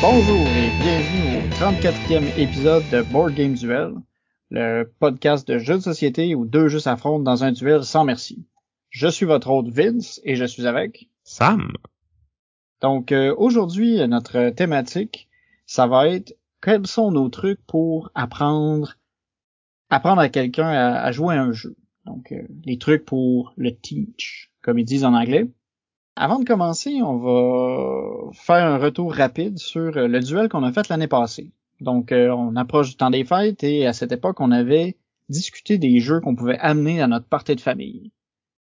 Bonjour et bienvenue au 34e épisode de Board Game Duel, le podcast de jeux de société où deux jeux s'affrontent dans un duel sans merci. Je suis votre hôte Vince et je suis avec Sam. Donc euh, aujourd'hui, notre thématique, ça va être quels sont nos trucs pour apprendre apprendre à quelqu'un à, à jouer à un jeu. Donc euh, les trucs pour le teach, comme ils disent en anglais. Avant de commencer, on va faire un retour rapide sur euh, le duel qu'on a fait l'année passée. Donc, euh, on approche du temps des fêtes et à cette époque, on avait discuté des jeux qu'on pouvait amener à notre partie de famille.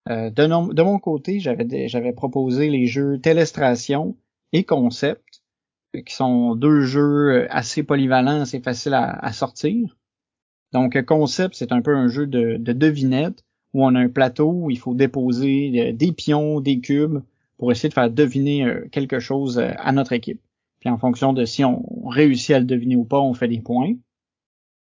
Euh, de, mon côté, j'avais proposé les jeux Télestration et Concept, euh, qui sont deux jeux assez polyvalents, assez faciles à, à sortir. Donc, Concept, c'est un peu un jeu de, de devinette où on a un plateau où il faut déposer des pions, des cubes pour essayer de faire deviner quelque chose à notre équipe. Puis en fonction de si on réussit à le deviner ou pas, on fait des points.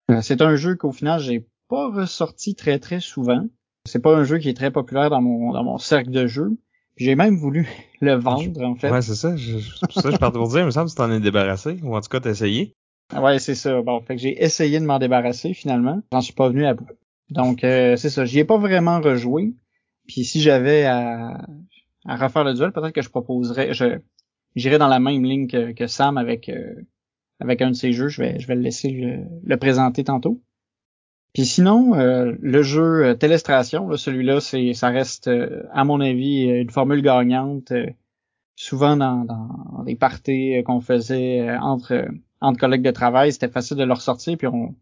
Euh, C'est un jeu qu'au final, j'ai pas ressorti très très souvent. C'est pas un jeu qui est très populaire dans mon dans mon cercle de jeux. J'ai même voulu le vendre en fait. Ouais, c'est ça. Je, c'est pour ça je partais pour dire, il me semble que tu t'en es débarrassé. Ou en tout cas, t'as essayé. Ouais, c'est ça. Bon, fait que j'ai essayé de m'en débarrasser finalement. J'en suis pas venu à bout. Donc euh, c'est ça. J'y ai pas vraiment rejoué. Puis si j'avais à, à refaire le duel, peut-être que je proposerais, je j'irais dans la même ligne que, que Sam avec euh, avec un de ses jeux. Je vais je vais le laisser le, le présenter tantôt. Puis sinon, euh, le jeu euh, Télestration, là, celui-là, c'est ça reste euh, à mon avis une formule gagnante. euh, souvent dans, dans des parties euh, qu'on faisait euh, entre euh, entre collègues de travail, c'était facile de le ressortir, puis on,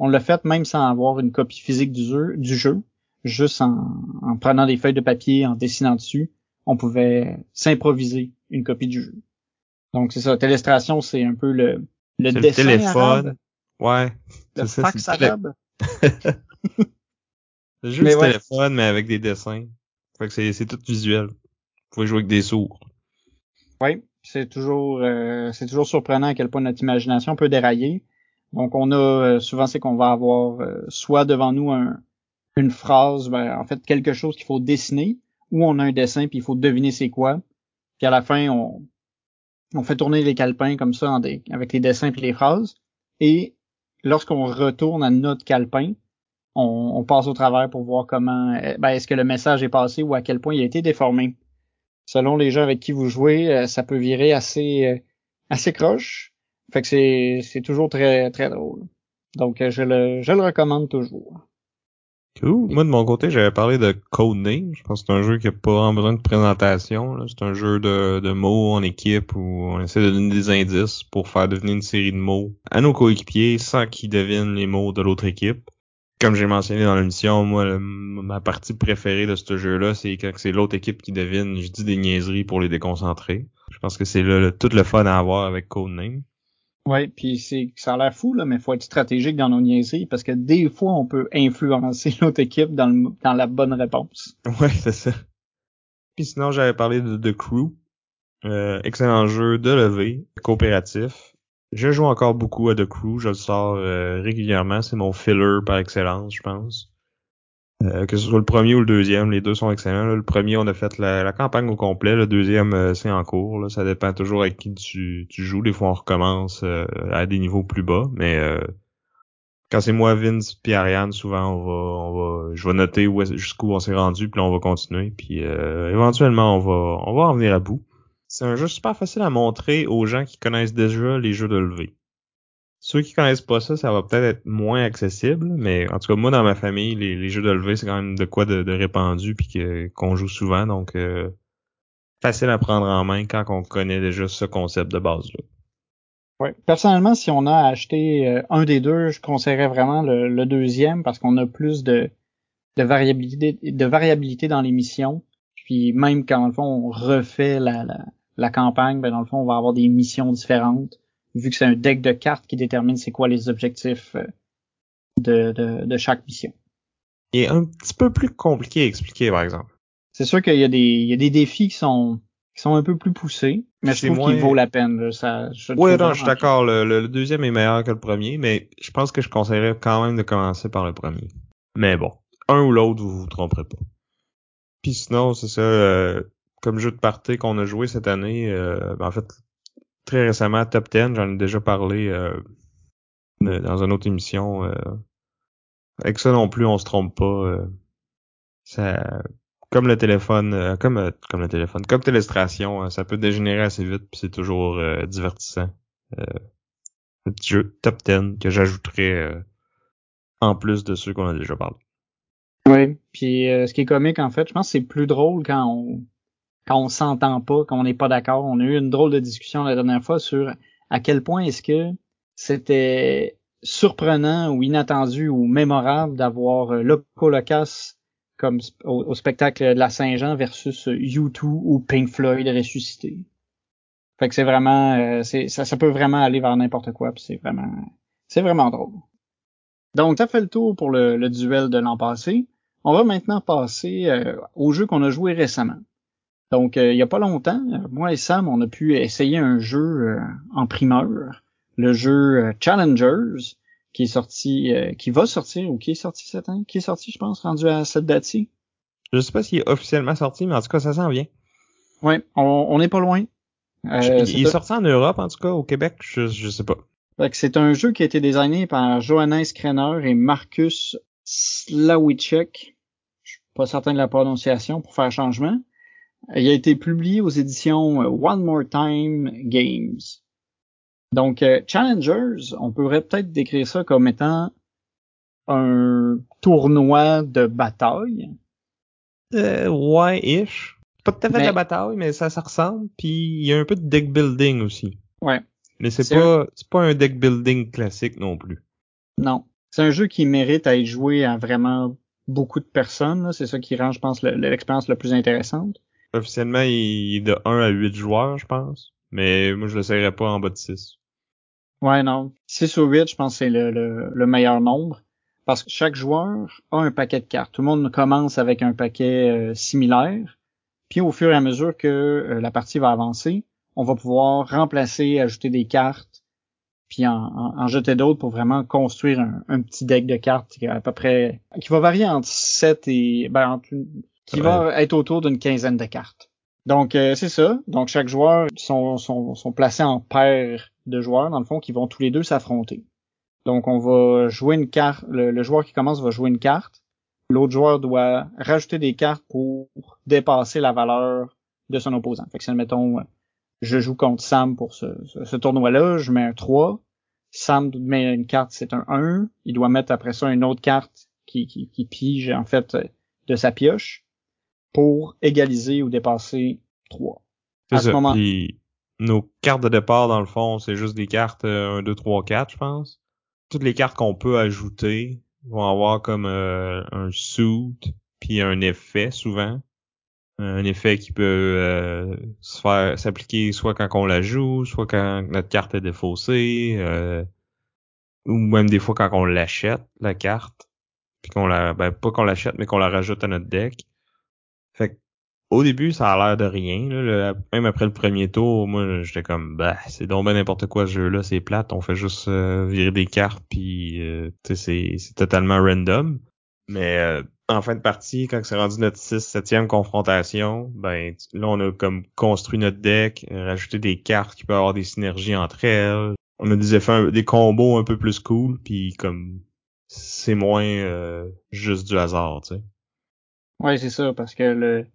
on l'a fait même sans avoir une copie physique du jeu, du jeu juste en, en prenant des feuilles de papier, en dessinant dessus, on pouvait s'improviser une copie du jeu. Donc c'est ça, Télestration, c'est un peu le, le C'est le dessin téléphone. arabe, Ouais. le fax arabe. Le jeu Mais du ouais. téléphone, mais avec des dessins. Fait que c'est, c'est tout visuel. Vous pouvez jouer avec des sourds. Oui, c'est toujours euh, c'est toujours surprenant à quel point notre imagination peut dérailler. Donc on a euh, souvent c'est qu'on va avoir euh, soit devant nous un, une phrase, ben, en fait quelque chose qu'il faut dessiner, ou on a un dessin puis il faut deviner c'est quoi. Puis à la fin on fait tourner les calepins comme ça avec les dessins puis les phrases. Et lorsqu'on retourne à notre calepin, on, passe au travers pour voir comment euh, ben, est-ce que le message est passé ou à quel point il a été déformé selon les gens avec qui vous jouez, euh, ça peut virer assez euh, assez croche. Fait que c'est c'est toujours très très drôle. Donc euh, je le je le recommande toujours. Cool. Moi, de mon côté, j'avais parlé de Codename. Je pense que c'est un jeu qui a pas vraiment besoin de présentation. C'est un jeu de, de mots en équipe où on essaie de donner des indices pour faire devenir une série de mots à nos coéquipiers sans qu'ils devinent les mots de l'autre équipe. Comme j'ai mentionné dans l'émission, moi, le- ma partie préférée de ce jeu-là, c'est quand c'est l'autre équipe qui devine. Je dis des niaiseries pour les déconcentrer. Je pense que c'est le, le- tout le fun à avoir avec Codename. Ouais, puis c'est ça a l'air fou là, mais faut être stratégique dans nos niaiseries parce que des fois on peut influencer l'autre équipe dans le dans la bonne réponse. Ouais, c'est ça. Puis sinon, j'avais parlé de The Crew. Euh, excellent jeu de levée, coopératif. Je joue encore beaucoup à The Crew, je le sors euh, régulièrement. C'est mon filler par excellence, je pense. Euh, que ce soit le premier ou le deuxième, les deux sont excellents. Le premier, on a fait la, campagne au complet. Le deuxième, euh, c'est en cours. Ça dépend toujours avec qui tu, joues. Des fois, on recommence euh, à des niveaux plus bas, mais quand c'est moi, Vince, puis Ariane, souvent on va, on va, je vais noter jusqu'où on s'est rendu, puis on va continuer, puis éventuellement on va, on va en venir à bout. C'est un jeu super facile à montrer aux gens qui connaissent déjà les jeux de levée. Ceux qui connaissent pas ça, ça va peut-être être moins accessible, mais en tout cas moi dans ma famille, les, jeux de levée c'est quand même de quoi de, répandu puis qu'on joue souvent, donc euh, facile à prendre en main quand on connaît déjà ce concept de base là. Ouais. Personnellement, si on a acheté euh, un des deux, je conseillerais vraiment le, deuxième parce qu'on a plus de, variabilité dans les missions. Puis même quand le fond on refait la, la, la campagne, ben dans le fond on va avoir des missions différentes vu que c'est un deck de cartes qui détermine c'est quoi les objectifs euh, de, de, de chaque mission. est un petit peu plus compliqué à expliquer, par exemple. C'est sûr qu'il y a des, il y a des défis qui sont, qui sont un peu plus poussés, mais je trouve moins- qu'il vaut la peine. Là. Ça, je trouve non, je suis d'accord. Le, le- le deuxième est meilleur que le premier, mais je pense que je conseillerais quand même de commencer par le premier. Mais bon, un ou l'autre, vous vous tromperez pas. Puis sinon, c'est ça, euh, comme jeu de party qu'on a joué cette année, euh, ben, en fait, très récemment, Top 10, j'en ai déjà parlé euh, dans une autre émission. Euh, avec ça non plus, on se trompe pas. euh, ça, comme le téléphone, euh, comme euh, comme le téléphone, comme Télestration, euh, ça peut dégénérer assez vite, puis c'est toujours divertissant. Le petit jeu Top 10 que j'ajouterais euh, en plus de ceux qu'on a déjà parlé. Oui, puis euh, ce qui est comique en fait, je pense que c'est plus drôle quand on quand on s'entend pas, quand on n'est pas d'accord. On a eu une drôle de discussion la dernière fois sur à quel point est-ce que c'était surprenant ou inattendu ou mémorable d'avoir euh, Loco Locas comme au, spectacle de la Saint-Jean versus euh, U2 ou Pink Floyd ressuscité. Fait que c'est vraiment euh, ça, peut vraiment aller vers n'importe quoi, puis c'est vraiment c'est vraiment drôle. Donc ça fait le tour pour le, le duel de l'an passé. On va maintenant passer euh, au jeu qu'on a joué récemment. Donc, euh, il y a pas longtemps, moi et Sam, on a pu essayer un jeu euh, en primeur, le jeu euh, Challengers, qui est sorti, euh, qui va sortir ou qui est sorti cette année, qui est sorti, je pense, rendu à cette date-ci? Je sais pas s'il est officiellement sorti, mais en tout cas, ça s'en vient. Ouais, on n'est pas loin. Euh, il est sorti en Europe, en tout cas, au Québec, je, je sais pas. Fait que c'est un jeu qui a été designé par Johannes Krenner et Marcus Slawicek. Je suis pas certain de la prononciation pour faire changement. Il a été publié aux éditions euh, One More Time Games. Donc, euh, Challengers, on pourrait peut-être décrire ça comme étant un tournoi de bataille. Euh, ouais, ish. Pas tout à fait de la bataille, mais ça, ça ressemble. Puis il y a un peu de deck building aussi. Ouais. Mais c'est pas, c'est pas un deck building classique non plus. Non. C'est un jeu qui mérite à être joué à vraiment beaucoup de personnes. C'est ça qui rend, je pense, le- l'expérience la plus intéressante. Officiellement, il est de 1 à 8 joueurs, je pense. Mais moi, je l'essayerais pas en bas de 6. Ouais, non. 6 ou 8, je pense que c'est le, le, le meilleur nombre. Parce que chaque joueur a un paquet de cartes. Tout le monde commence avec un paquet euh, similaire. Puis au fur et à mesure que euh, la partie va avancer, on va pouvoir remplacer, ajouter des cartes, puis en, en- en jeter d'autres pour vraiment construire un, petit deck de cartes qui à peu près qui va varier entre 7 et ben entre une- qui va être autour d'une quinzaine de cartes. Donc euh, c'est ça. Donc chaque joueur sont, sont, sont placés en paires de joueurs dans le fond qui vont tous les deux s'affronter. Donc on va jouer une carte. Le, le joueur qui commence va jouer une carte. L'autre joueur doit rajouter des cartes pour dépasser la valeur de son opposant. Fait que si mettons je joue contre Sam pour ce, ce, ce tournoi-là, je mets un 3. Sam met une carte, c'est un 1. Il doit mettre après ça une autre carte qui, qui, qui pige en fait de sa pioche pour égaliser ou dépasser 3. C'est À ce ça. moment- Puis nos cartes de départ, dans le fond, c'est juste des cartes euh, 1, 2, 3, 4, je pense. Toutes les cartes qu'on peut ajouter vont avoir comme euh, un suit puis un effet souvent. Un effet qui peut euh, se faire s'appliquer soit quand on la joue, soit quand notre carte est défaussée, euh, ou même des fois quand on l'achète, la carte. Puis qu'on la. Ben pas qu'on l'achète, mais qu'on la rajoute à notre deck. Fait au début, ça a l'air de rien. Là, même après le premier tour, moi, j'étais comme, bah, c'est donc ben n'importe quoi ce jeu-là, c'est plate. On fait juste euh, virer des cartes, puis euh, c'est totalement random. Mais euh, en fin de partie, quand c'est rendu notre 6 7 confrontation, ben là, on a comme construit notre deck, rajouté des cartes qui peuvent avoir des synergies entre elles. On a des effets, des combos un peu plus cool, puis comme c'est moins euh, juste du hasard, tu sais. Ouais, c'est ça, parce que le,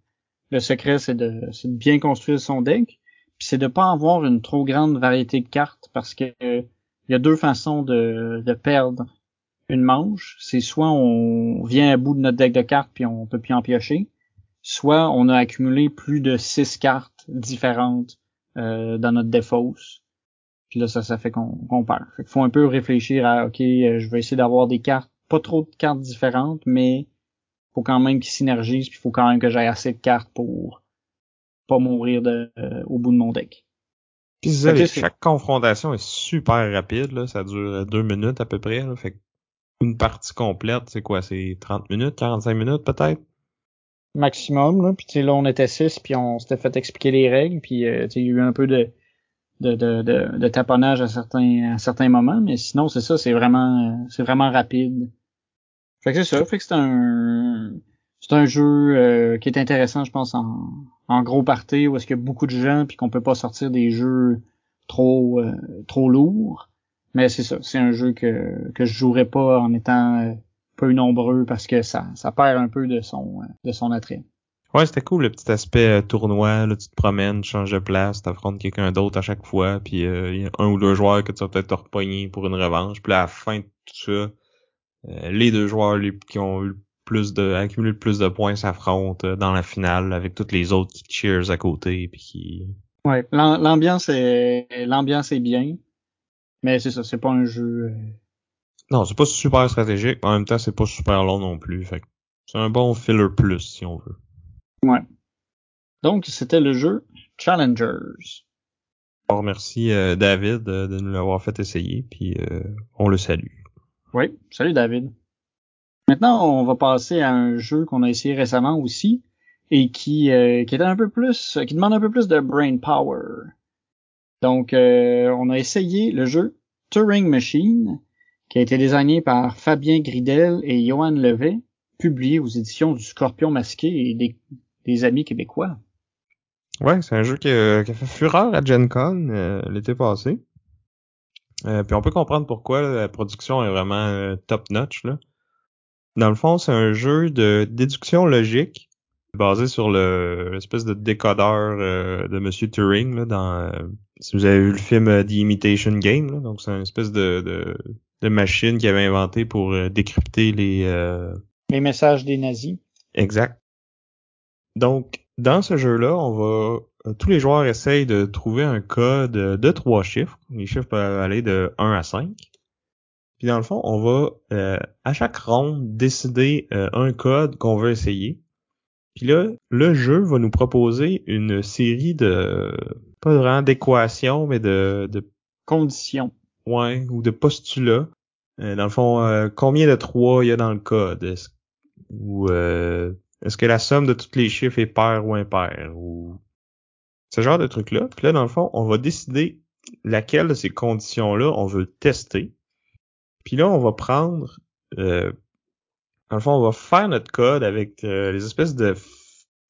le secret, c'est de, c'est de bien construire son deck, puis c'est de pas avoir une trop grande variété de cartes, parce que il y a deux façons de, de perdre une manche. C'est soit on vient à bout de notre deck de cartes puis on peut plus en piocher, soit on a accumulé plus de six cartes différentes euh, dans notre défausse. Puis là, ça, ça fait qu'on qu'on perd. Fait qu'il faut un peu réfléchir à, OK, euh, je vais essayer d'avoir des cartes, pas trop de cartes différentes, mais faut quand même qu'ils synergisent, puis faut quand même que j'aie assez de cartes pour pas mourir de, euh, au bout de mon deck. Puis chaque confrontation est super rapide, là. Ça dure deux minutes à peu près, là. Fait une partie complète, c'est quoi, c'est 30 minutes, 45 minutes peut-être? Maximum, là. Puis là, on était six, puis on s'était fait expliquer les règles, puis euh, il y a eu un peu de, de, de, de, de, taponnage à certains, à certains moments, mais sinon, c'est ça, c'est vraiment c'est vraiment rapide. Fait que c'est ça, fait que c'est un c'est un jeu euh, qui est intéressant, je pense, en, gros party, où est-ce qu'il y a beaucoup de gens, puis qu'on peut pas sortir des jeux trop euh, trop lourds. Mais c'est ça, c'est un jeu que, que je jouerais pas en étant euh, peu nombreux parce que ça, ça perd un peu de son de son attrait. Ouais, c'était cool le petit aspect tournoi, là, tu te promènes, tu changes de place, t'affrontes quelqu'un d'autre à chaque fois, puis il y a un ou deux joueurs que tu vas peut-être te repogner pour une revanche, puis à la fin de tout ça, les deux joueurs qui ont eu plus de accumuler le plus de points s'affrontent dans la finale avec toutes les autres qui cheers à côté puis qui Ouais, l'ambiance est l'ambiance est bien. Mais c'est ça, c'est pas un jeu Non, c'est pas super stratégique, en même temps c'est pas super long non plus, fait c'est un bon filler plus si on veut. Ouais. Donc c'était le jeu Challengers. On remercie euh, David de nous l'avoir fait essayer puis euh, on le salue. Oui, salut David. Maintenant, on va passer à un jeu qu'on a essayé récemment aussi et qui, euh, qui est un peu plus, qui demande un peu plus de brain power. Donc, euh, on a essayé le jeu Turing Machine, qui a été désigné par Fabien Gridel et Johan Levet, publié aux éditions du Scorpion Masqué et des, amis québécois. Ouais, c'est un jeu qui a, fait fureur à Gen Con euh, l'été passé. Puis on peut comprendre pourquoi la production est vraiment top notch là. Dans le fond, c'est un jeu de déduction logique basé sur le l'espèce de décodeur euh, de Monsieur Turing là, dans euh, si vous avez vu le film euh, The Imitation Game, donc c'est une espèce de, de, de machine qu'il avait inventé pour décrypter les les messages des nazis. Exact. Donc dans ce jeu-là, on va tous les joueurs essayent de trouver un code de trois chiffres. Les chiffres peuvent aller de 1 à 5. Puis dans le fond, on va euh, à chaque ronde décider euh, un code qu'on veut essayer. Puis là, le jeu va nous proposer une série de pas vraiment d'équations, mais de, de conditions. Ouais, ou de postulats. Euh, dans le fond, combien de trois il y a dans le code? Est-ce, ou est-ce que la somme de tous les chiffres est paire ou impair? Ou ce genre de truc-là. Puis là, dans le fond, on va décider laquelle de ces conditions-là on veut tester. Puis là, on va prendre, euh, dans le fond, on va faire notre code avec euh, les espèces de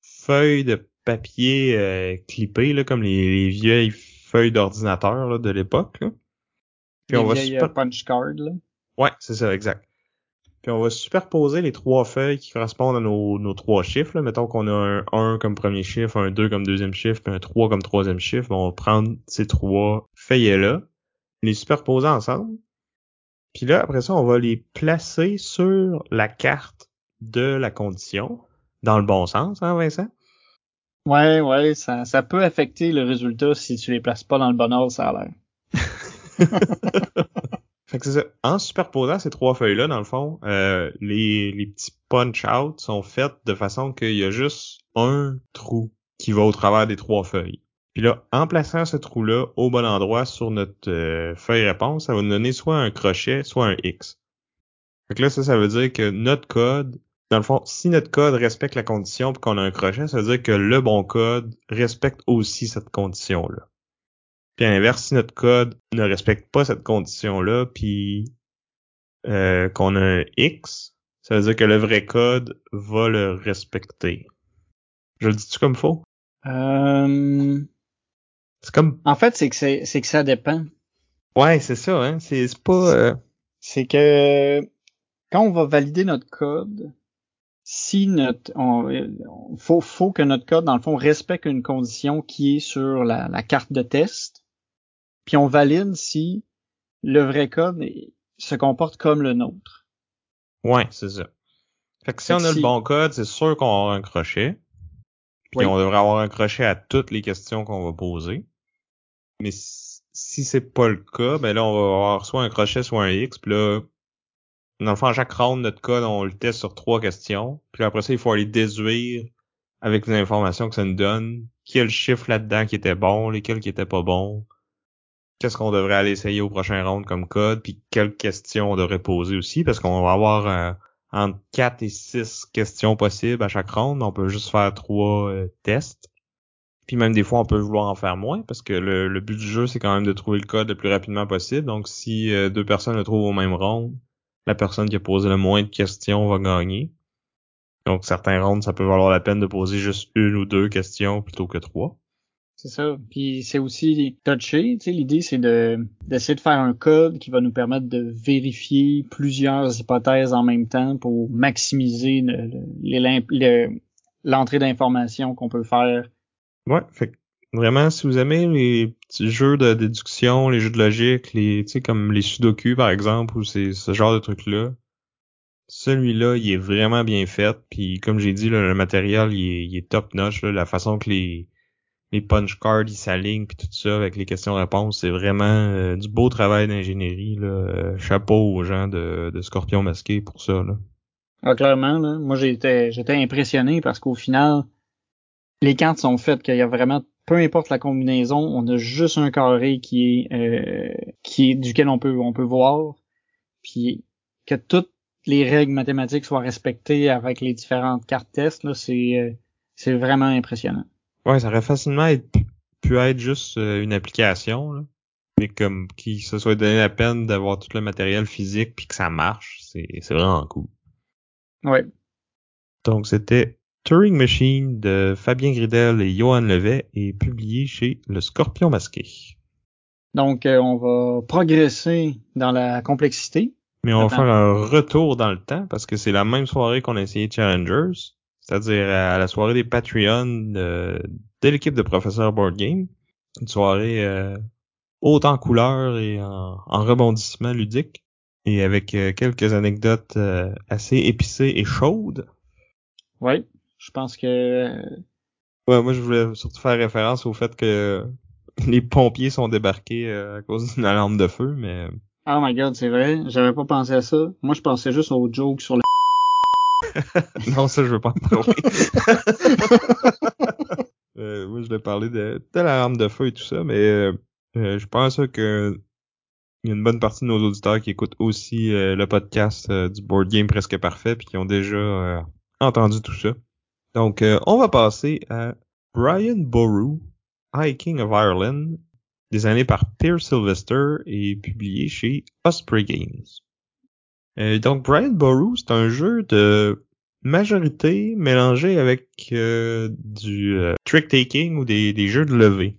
feuilles de papier euh, clippées, là, comme les, vieilles feuilles d'ordinateur de l'époque. Puis les on vieilles, va punch card, là. Ouais, c'est ça, exact. Puis on va superposer les trois feuilles qui correspondent à nos, nos trois chiffres. Là. Mettons qu'on a un 1 comme premier chiffre, un 2 comme deuxième chiffre, puis un 3 comme troisième chiffre. on va prendre ces trois feuilles-là, les superposer ensemble. Puis là, après ça, on va les placer sur la carte de la condition, dans le bon sens, hein, Vincent? Ouais, ouais, ça, ça peut affecter le résultat si tu les places pas dans le bon ordre, ça a l'air. fait que c'est ça. En superposant ces trois feuilles-là, dans le fond, euh, les, les petits punch-out sont faits de façon qu'il y a juste un trou qui va au travers des trois feuilles. Puis là, en plaçant ce trou-là au bon endroit sur notre euh, feuille réponse, ça va nous donner soit un crochet, soit un X. Fait que là, ça, ça veut dire que notre code, dans le fond, si notre code respecte la condition puis qu'on a un crochet, ça veut dire que le bon code respecte aussi cette condition-là. Puis à l'inverse, si notre code ne respecte pas cette condition-là, puis euh, qu'on a un X, ça veut dire que le vrai code va le respecter. Je le dis-tu comme faux? Euh... C'est comme. En fait, c'est que c'est que ça dépend. Ouais, c'est ça, hein. C'est pas. Euh, c'est que quand on va valider notre code, si notre, on, faut, faut que notre code dans le fond respecte une condition qui est sur la, la carte de test, puis on valide si le vrai code se comporte comme le nôtre. Ouais, c'est ça. Fait que si on a le bon code, c'est sûr qu'on aura un crochet. Puis on devrait avoir un crochet à toutes les questions qu'on va poser. Mais si c'est pas le cas, ben là, on va avoir soit un crochet, soit un X. Puis là, dans le fond, à chaque round, notre code, on le teste sur trois questions. Puis après ça, il faut aller déduire avec les informations que ça nous donne. Quel chiffre là-dedans qui était bon, lesquels qui étaient pas bons. Qu'est-ce qu'on devrait aller essayer au prochain round comme code, puis quelles questions on devrait poser aussi, parce qu'on va avoir euh, entre 4 et 6 questions possibles à chaque round. On peut juste faire trois euh, tests. Puis même des fois, on peut vouloir en faire moins, parce que le, but du jeu, c'est quand même de trouver le code le plus rapidement possible. Donc si euh, deux personnes le trouvent au même round, la personne qui a posé le moins de questions va gagner. Donc certains rounds, ça peut valoir la peine de poser juste une ou deux questions plutôt que trois. C'est ça. Puis c'est aussi touché. Tu sais, l'idée c'est de d'essayer de faire un code qui va nous permettre de vérifier plusieurs hypothèses en même temps pour maximiser l'entrée d'informations qu'on peut faire. Ouais. Fait vraiment, si vous aimez les petits jeux de déduction, les jeux de logique, les, tu sais, comme les sudoku par exemple, ou c'est ce genre de trucs là. Celui-là, il est vraiment bien fait. Puis comme j'ai dit, le matériel, il est, top notch. la façon que les les punch cards ils s'alignent puis tout ça avec les questions-réponses, c'est vraiment euh, du beau travail d'ingénierie là. Euh, chapeau aux gens de, Scorpion masqué pour ça là. Ah, clairement là, moi j'étais j'étais impressionné parce qu'au final les cartes sont faites qu'il y a vraiment peu importe la combinaison, on a juste un carré qui est euh, qui est duquel on peut on peut voir puis que toutes les règles mathématiques soient respectées avec les différentes cartes tests là, c'est c'est vraiment impressionnant. Ouais, ça aurait facilement pu être juste euh, une application, là. Mais comme qui se soit donné la peine d'avoir tout le matériel physique puis que ça marche, c'est, c'est vraiment cool. Ouais. Donc c'était Turing Machine de Fabien Gridel et Johan Levet et publié chez Le Scorpion Masqué. Donc euh, on va progresser dans la complexité. Mais on va faire un retour dans le temps parce que c'est la même soirée qu'on a essayé Challengers c'est-à-dire à la soirée des Patreons de, l'équipe de Professeur Board Game. Une soirée euh, haute en couleurs et en, rebondissement ludique, et avec euh, quelques anecdotes euh, assez épicées et chaudes. Oui, je pense que... Ouais, moi je voulais surtout faire référence au fait que les pompiers sont débarqués à cause d'une alarme de feu, mais... Oh my god, c'est vrai, j'avais pas pensé à ça. Moi je pensais juste aux jokes sur le non, ça, je veux pas en parler. euh, moi, je vais parler de, de l'arme de feu et tout ça, mais euh, euh, je pense que il y a une bonne partie de nos auditeurs qui écoutent aussi euh, le podcast du Board Game Presque Parfait puis qui ont déjà entendu tout ça. Donc, on va passer à Brian Boru, High King of Ireland, désigné par Pierre Sylvester et publié chez Osprey Games. Euh, donc Brian Boru, c'est un jeu de majorité mélangé avec euh, du euh, trick-taking ou des, jeux de levée.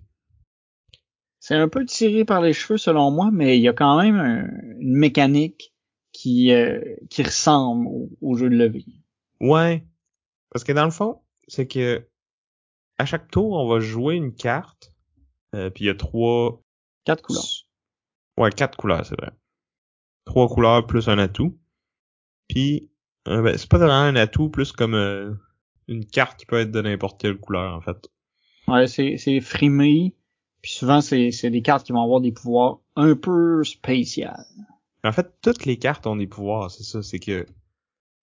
C'est un peu tiré par les cheveux selon moi, mais il y a quand même une mécanique qui, qui ressemble au, jeu de levée. Ouais, parce que dans le fond, c'est que à chaque tour, on va jouer une carte, puis il y a trois... Quatre couleurs. Ouais, quatre couleurs, c'est vrai trois couleurs plus un atout. Puis euh, ben, c'est pas vraiment un atout, plus comme euh, une carte qui peut être de n'importe quelle couleur en fait. Ouais, c'est c'est frimé. Puis souvent c'est c'est des cartes qui vont avoir des pouvoirs un peu spéciaux. En fait, toutes les cartes ont des pouvoirs, c'est ça, c'est que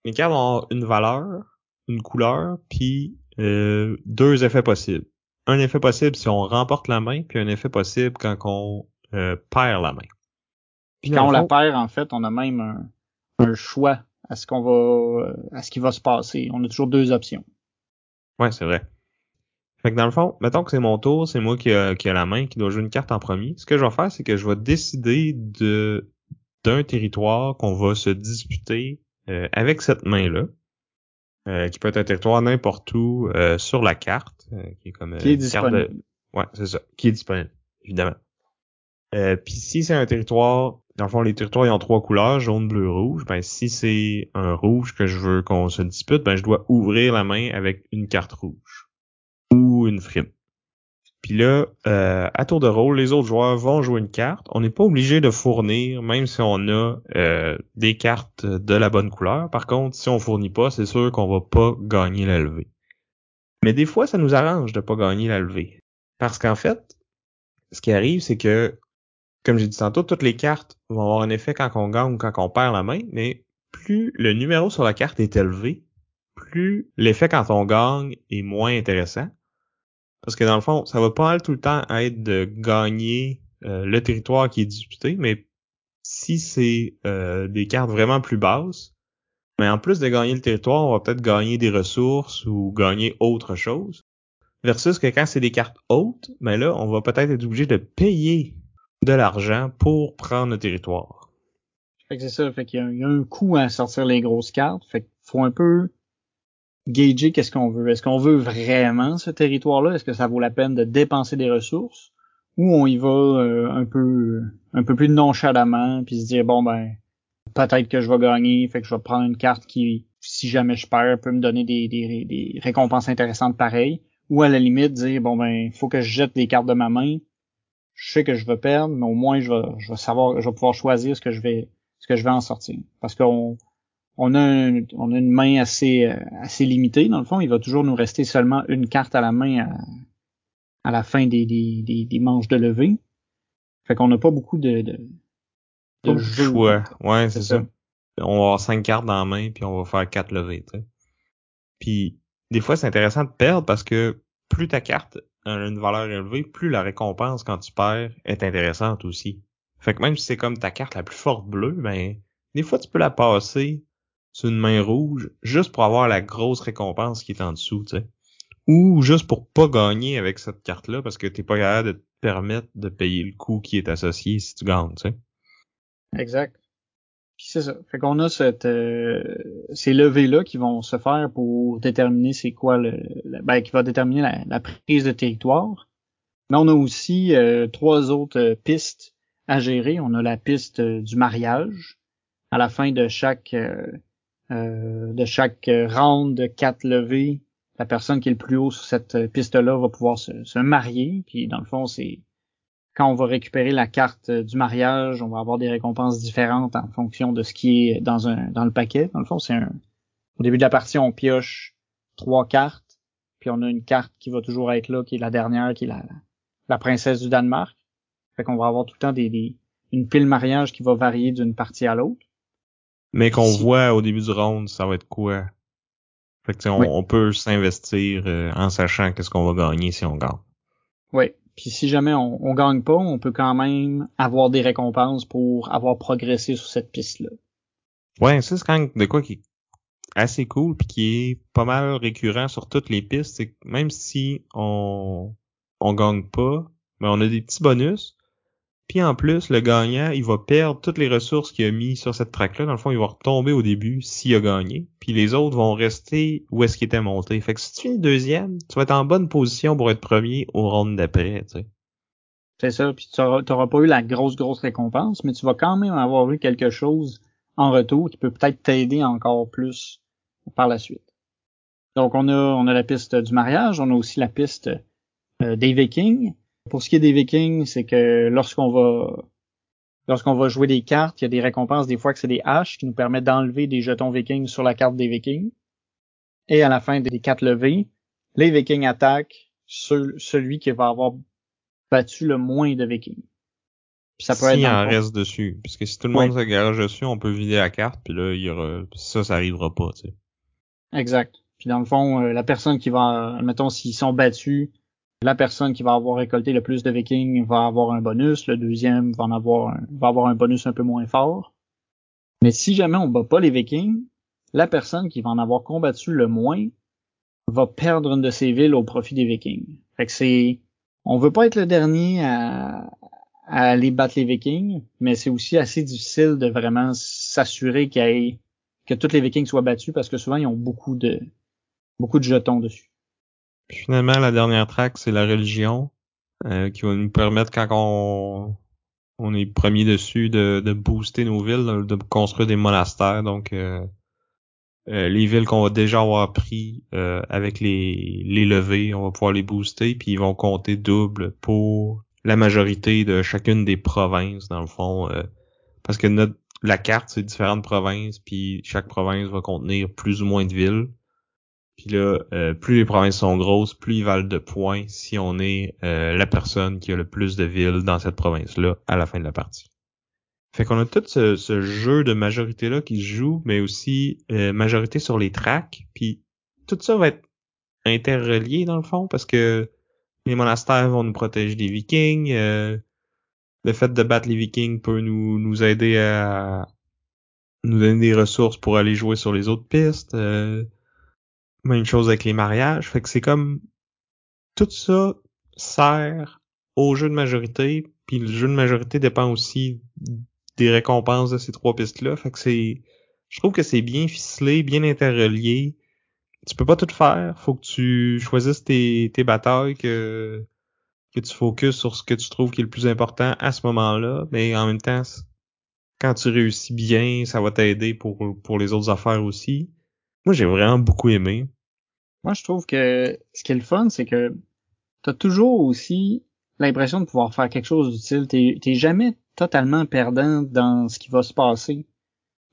les cartes ont une valeur, une couleur, puis euh, deux effets possibles. Un effet possible si on remporte la main, puis un effet possible quand on perd la main. Puis quand on la perd, en fait, on a même un, choix à ce qu'on va, à ce qui va se passer. On a toujours deux options. Ouais, c'est vrai. Fait que dans le fond, mettons que c'est mon tour, c'est moi qui a, qui a la main, qui doit jouer une carte en premier. Ce que je vais faire, c'est que je vais décider de d'un territoire qu'on va se disputer euh, avec cette main-là. Euh, qui peut être un territoire n'importe où euh, sur la carte, qui est comme qui est disponible. Ouais, c'est ça, qui est disponible, évidemment. Puis si c'est un territoire dans le fond, les territoires ils ont trois couleurs, jaune, bleu, rouge. Ben, si c'est un rouge que je veux qu'on se dispute, ben, je dois ouvrir la main avec une carte rouge. Ou une frime. Puis là, euh, à tour de rôle, les autres joueurs vont jouer une carte. On n'est pas obligé de fournir, même si on a euh, des cartes de la bonne couleur. Par contre, si on fournit pas, c'est sûr qu'on va pas gagner la levée. Mais des fois, ça nous arrange de pas gagner la levée. Parce qu'en fait, ce qui arrive, c'est que comme j'ai dit tantôt, toutes les cartes vont avoir un effet quand on gagne ou quand on perd la main, mais plus le numéro sur la carte est élevé, plus l'effet quand on gagne est moins intéressant. Parce que dans le fond, ça va pas tout le temps être de gagner le territoire qui est disputé, mais si c'est des cartes vraiment plus basses, mais en plus de gagner le territoire, on va peut-être gagner des ressources ou gagner autre chose. Versus que quand c'est des cartes hautes, mais là, on va peut-être être obligé de payer de l'argent pour prendre le territoire. Fait que c'est ça, fait qu'il y, a un coût à sortir les grosses cartes. Fait qu'il faut un peu gager qu'est-ce qu'on veut. Est-ce qu'on veut vraiment ce territoire-là? Est-ce que ça vaut la peine de dépenser des ressources? Ou on y va euh, un peu un peu plus nonchalamment puis se dire bon ben peut-être que je vais gagner, fait que je vais prendre une carte qui, si jamais je perds, peut me donner des, des, des récompenses intéressantes pareilles. Ou à la limite dire bon ben faut que je jette les cartes de ma main. Je sais que je vais perdre, mais au moins je vais, je vais savoir, je vais pouvoir choisir ce que je vais ce que je vais en sortir. Parce qu'on on a, on a une main assez euh, assez limitée dans le fond. Il va toujours nous rester seulement une carte à la main à, à la fin des, des, des, des manches de levée. Fait qu'on n'a pas beaucoup de, de, de choix. Ouais, c'est ça. On va avoir cinq cartes dans la main, puis on va faire quatre levées. Puis des fois, c'est intéressant de perdre parce que plus ta carte une valeur élevée, plus la récompense quand tu perds est intéressante aussi. Fait que même si c'est comme ta carte la plus forte bleue, ben des fois tu peux la passer sur une main rouge juste pour avoir la grosse récompense qui est en dessous, tu sais. Ou juste pour pas gagner avec cette carte-là parce que t'es pas capable de te permettre de payer le coût qui est associé si tu gagnes, tu sais. Exact. Puis c'est ça. Fait qu'on a cette, euh, ces levées-là qui vont se faire pour déterminer c'est quoi le, ben, qui va déterminer la, prise de territoire. Mais on a aussi euh, trois autres euh, pistes à gérer. On a la piste du mariage. À la fin de chaque de chaque round de quatre levées, la personne qui est le plus haut sur cette piste-là va pouvoir se, se marier. Puis dans le fond, c'est quand on va récupérer la carte euh, du mariage, on va avoir des récompenses différentes en fonction de ce qui est dans un dans le paquet. Dans le fond, c'est un au début de la partie, on pioche trois cartes, puis on a une carte qui va toujours être là, qui est la dernière, qui est la, la princesse du Danemark. Fait qu'on va avoir tout le temps des, une pile mariage qui va varier d'une partie à l'autre. Mais qu'on voit au début du round, ça va être quoi? Fait que on, on peut s'investir euh, en sachant qu'est-ce qu'on va gagner si on gagne. Oui, puis si jamais on, gagne pas, on peut quand même avoir des récompenses pour avoir progressé sur cette piste-là. Ouais, ça c'est quand même de quoi qui est assez cool puis qui est pas mal récurrent sur toutes les pistes, c'est que même si on on gagne pas, mais on a des petits bonus puis en plus, le gagnant, il va perdre toutes les ressources qu'il a mis sur cette track-là. Dans le fond, il va retomber au début s'il a gagné. Puis les autres vont rester où est-ce qu'il était monté. Fait que si tu finis deuxième, tu vas être en bonne position pour être premier au round d'après, tu sais. C'est ça, puis tu n'auras pas eu la grosse, grosse récompense, mais tu vas quand même avoir eu quelque chose en retour qui peut peut-être t'aider encore plus par la suite. Donc on a, on a la piste du mariage, on a aussi la piste euh, des Vikings. Pour ce qui est des Vikings, c'est que lorsqu'on va lorsqu'on va jouer des cartes, il y a des récompenses des fois que c'est des haches qui nous permettent d'enlever des jetons Vikings sur la carte des Vikings. Et à la fin des quatre levées, les Vikings attaquent celui qui va avoir battu le moins de Vikings. ça peut être en reste dessus, parce que si tout le monde se garage dessus, on peut vider la carte, puis là il y aura ça, ça arrivera pas, tu sais. Exact. Puis dans le fond, euh, la personne qui va, admettons, s'ils sont battus, la personne qui va avoir récolté le plus de vikings va avoir un bonus, le deuxième va en avoir un, va avoir un bonus un peu moins fort. Mais si jamais on bat pas les vikings, la personne qui va en avoir combattu le moins va perdre une de ses villes au profit des vikings. Fait que c'est, on veut pas être le dernier à, à aller battre les vikings, mais c'est aussi assez difficile de vraiment s'assurer qu'il que tous les vikings soient battus parce que souvent ils ont beaucoup de, beaucoup de jetons dessus finalement, la dernière track, c'est la religion, euh, qui va nous permettre, quand on, on est premier dessus, de, de booster nos villes, de, construire des monastères. Donc, euh, euh, les villes qu'on va déjà avoir pris avec les, les levées, on va pouvoir les booster, puis ils vont compter double pour la majorité de chacune des provinces, dans le fond. parce que notre, la carte, c'est différentes provinces, puis chaque province va contenir plus ou moins de villes. Puis là, euh, plus les provinces sont grosses, plus ils valent de points si on est euh, la personne qui a le plus de villes dans cette province-là à la fin de la partie. Fait qu'on a tout ce, jeu de majorité-là qui se joue, mais aussi euh, majorité sur les tracks. Puis tout ça va être interrelié dans le fond, parce que les monastères vont nous protéger des vikings, le fait de battre les Vikings peut nous, nous aider à nous donner des ressources pour aller jouer sur les autres pistes. Euh, même chose avec les mariages. Fait que c'est comme tout ça sert au jeu de majorité, puis le jeu de majorité dépend aussi des récompenses de ces trois pistes-là. Fait que c'est. Je trouve que c'est bien ficelé, bien interrelié. Tu peux pas tout faire. Faut que tu choisisses tes, tes batailles que que tu focuses sur ce que tu trouves qui est le plus important à ce moment-là, mais en même temps, quand tu réussis bien, ça va t'aider pour, pour les autres affaires aussi. Moi, j'ai vraiment beaucoup aimé. Moi, je trouve que ce qui est le fun, c'est que t'as toujours aussi l'impression de pouvoir faire quelque chose d'utile. T'es, t'es jamais totalement perdant dans ce qui va se passer.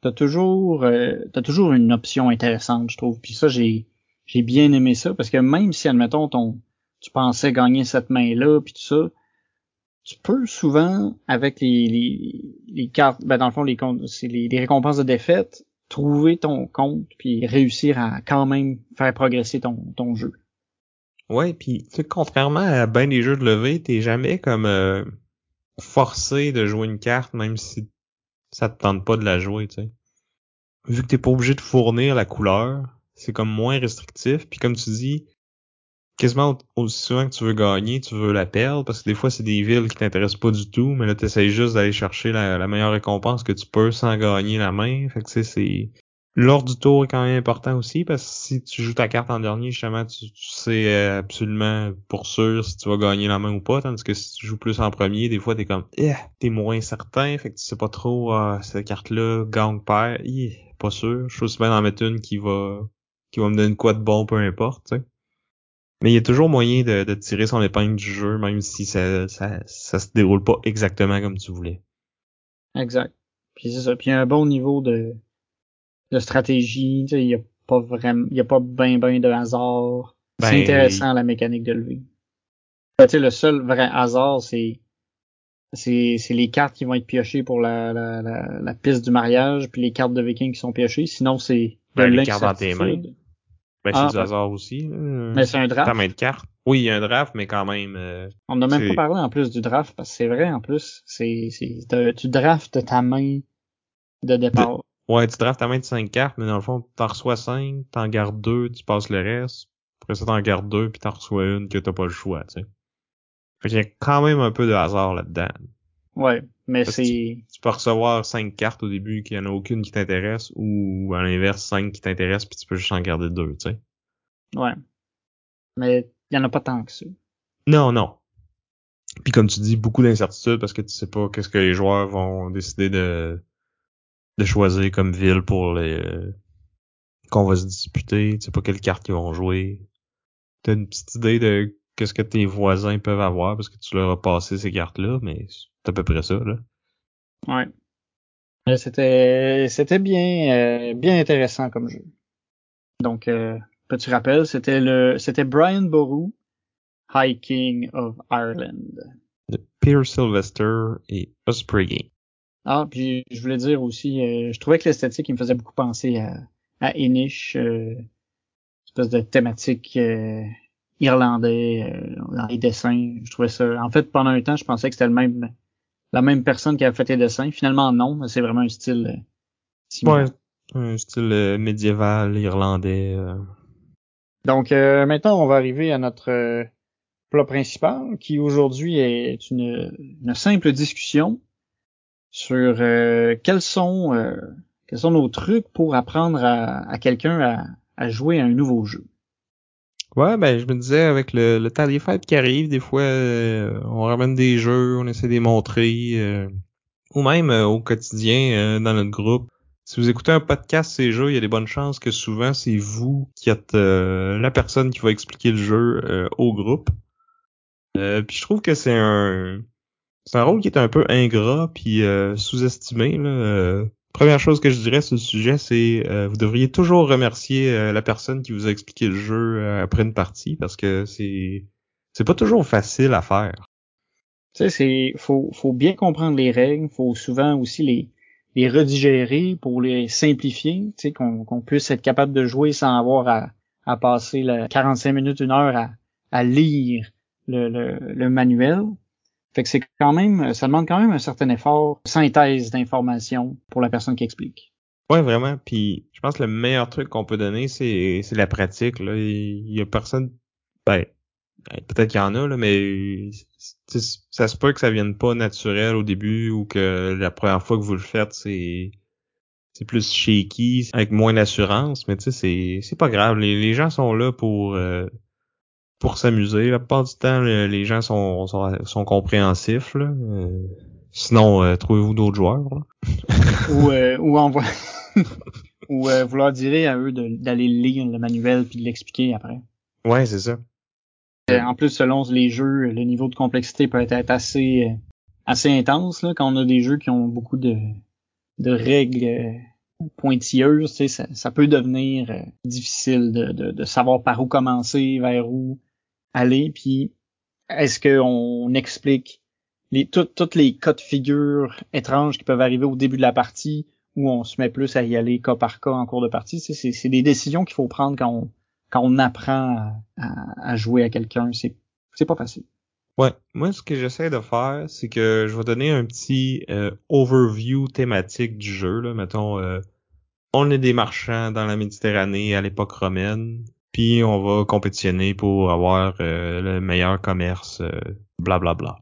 T'as toujours, euh, toujours une option intéressante, je trouve. Puis ça, j'ai, j'ai bien aimé ça parce que même si, admettons, ton, tu pensais gagner cette main-là, puis tout ça, tu peux souvent, avec les, les, les cartes, ben dans le fond, les récompenses de défaite, trouver ton compte, puis réussir à quand même faire progresser ton, ton jeu. Ouais, puis contrairement à ben des jeux de levée, t'es jamais comme euh, forcé de jouer une carte, même si ça te tente pas de la jouer, tu sais. Vu que t'es pas obligé de fournir la couleur, c'est comme moins restrictif, puis comme tu dis, quasiment aussi souvent que tu veux gagner, tu veux la perdre, parce que des fois, c'est des villes qui t'intéressent pas du tout, mais là, tu essaies juste d'aller chercher la, meilleure récompense que tu peux sans gagner la main. Fait que, tu c'est... L'ordre du tour est quand même important aussi, parce que si tu joues ta carte en dernier, justement, tu, sais euh, absolument pour sûr si tu vas gagner la main ou pas, tandis que si tu joues plus en premier, des fois, t'es comme, eh, t'es moins certain, fait que tu sais pas trop, euh, cette carte-là, gang père, eh, pas sûr. Je suis bien d'en mettre une qui va, qui va me donner quoi de bon, peu importe, tu. Mais il y a toujours moyen de, de, tirer son épingle du jeu, même si ça, ça, ça se déroule pas exactement comme tu voulais. Exact. Puis c'est ça. Puis il y a un bon niveau de, de stratégie. Il y a pas vraiment, il y a pas ben ben de hasard. c'est ben, intéressant la mécanique de lever. Ben, le seul vrai hasard, c'est c'est, c'est les cartes qui vont être piochées pour la, la, la, piste du mariage, puis les cartes de vikings qui sont piochées. Sinon, c'est ben, les cartes dans tes mains. Ben, c'est ah, du ben. hasard aussi. Mais c'est un draft. Ta main de carte. Oui, il y a un draft, mais quand même. Euh, On n'a même pas parlé en plus du draft, parce que c'est vrai en plus. C'est, c'est, tu draftes ta main de départ. Ouais, tu draftes ta main de 5 cartes, mais dans le fond, t'en reçois 5, t'en gardes 2, tu passes le reste. Après ça, t'en gardes 2, puis t'en reçois une que t'as pas le choix, tu sais. Fait qu'il y a quand même un peu de hasard là-dedans. Ouais, mais c'est... Tu, peux recevoir 5 cartes au début qu'il y en a aucune qui t'intéresse, ou à l'inverse, 5 qui t'intéressent, puis tu peux juste en garder 2, tu sais. Ouais. Mais il y en a pas tant que ça. Non, non. Puis comme tu dis, beaucoup d'incertitudes parce que tu sais pas qu'est-ce que les joueurs vont décider de de choisir comme ville pour les qu'on va se disputer, tu sais pas quelle carte ils vont jouer. T'as une petite idée de qu'est-ce que tes voisins peuvent avoir parce que tu leur as passé ces cartes-là, mais c'est à peu près ça, là. Ouais. C'était c'était bien euh, bien intéressant comme jeu. Donc euh, petit rappel, c'était le c'était Brian Boru, High King of Ireland. De Peter Sylvester et Osprey Ah, puis je voulais dire aussi, euh, je trouvais que l'esthétique il me faisait beaucoup penser à, à Inish, euh, espèce de thématique euh, irlandais euh, dans les dessins. Je trouvais ça. En fait, pendant un temps, je pensais que c'était le même la même personne qui avait fait les dessins. Finalement, non. C'est vraiment un style euh, similaire. Ouais, un style euh, médiéval irlandais. Donc maintenant, on va arriver à notre plat principal, qui aujourd'hui est une, une, simple discussion sur quels sont quels sont nos trucs pour apprendre à, à quelqu'un à, à jouer à un nouveau jeu. Ouais, ben je me disais avec le, le temps des fêtes qui arrive, des fois euh, on ramène des jeux, on essaie de les montrer, euh, ou même euh, au quotidien dans notre groupe. Si vous écoutez un podcast ces jeux, il y a des bonnes chances que souvent c'est vous qui êtes la personne qui va expliquer le jeu au groupe. puis je trouve que c'est un c'est un rôle qui est un peu ingrat puis sous-estimé là. Première chose que je dirais sur le sujet, c'est euh, vous devriez toujours remercier euh, la personne qui vous a expliqué le jeu euh, après une partie parce que c'est c'est pas toujours facile à faire. Tu sais, c'est faut faut bien comprendre les règles, faut souvent aussi les les redigérer pour les simplifier, tu sais qu'on qu'on puisse être capable de jouer sans avoir à à passer la 45 minutes une heure à à lire le, le, le manuel. Fait que c'est quand même, ça demande quand même un certain effort, synthèse d'informations pour la personne qui explique. Ouais, vraiment. Puis je pense que le meilleur truc qu'on peut donner, c'est la pratique. Là. Il y a personne. Ben, peut-être qu'il y en a, là, mais ça se peut que ça vienne pas naturel au début ou que la première fois que vous le faites, c'est c'est plus shaky, avec moins d'assurance, mais tu sais, c'est, c'est pas grave. Les, les gens sont là pour euh, pour s'amuser. La plupart du temps, les gens sont, sont, sont compréhensifs. Là. Euh, sinon, euh, trouvez-vous d'autres joueurs. ou ou envoie ou vous leur direz à eux d'aller lire le manuel puis de l'expliquer après. Ouais, c'est ça. En plus, selon les jeux, le niveau de complexité peut être assez assez intense là, quand on a des jeux qui ont beaucoup de de règles euh, pointilleuses, ça, ça peut devenir euh, difficile de, de, de, savoir par où commencer, vers où aller, puis est-ce qu'on explique les, toutes les cas de figure étranges qui peuvent arriver au début de la partie, où on se met plus à y aller cas par cas en cours de partie? C'est des décisions qu'il faut prendre quand on, quand on apprend à, jouer à quelqu'un. C'est pas facile. Ouais, moi ce que j'essaie de faire, c'est que je vais donner un petit euh, overview thématique du jeu. Là. Mettons, euh, on est des marchands dans la Méditerranée à l'époque romaine, puis on va compétitionner pour avoir euh, le meilleur commerce, blablabla. Bla, bla.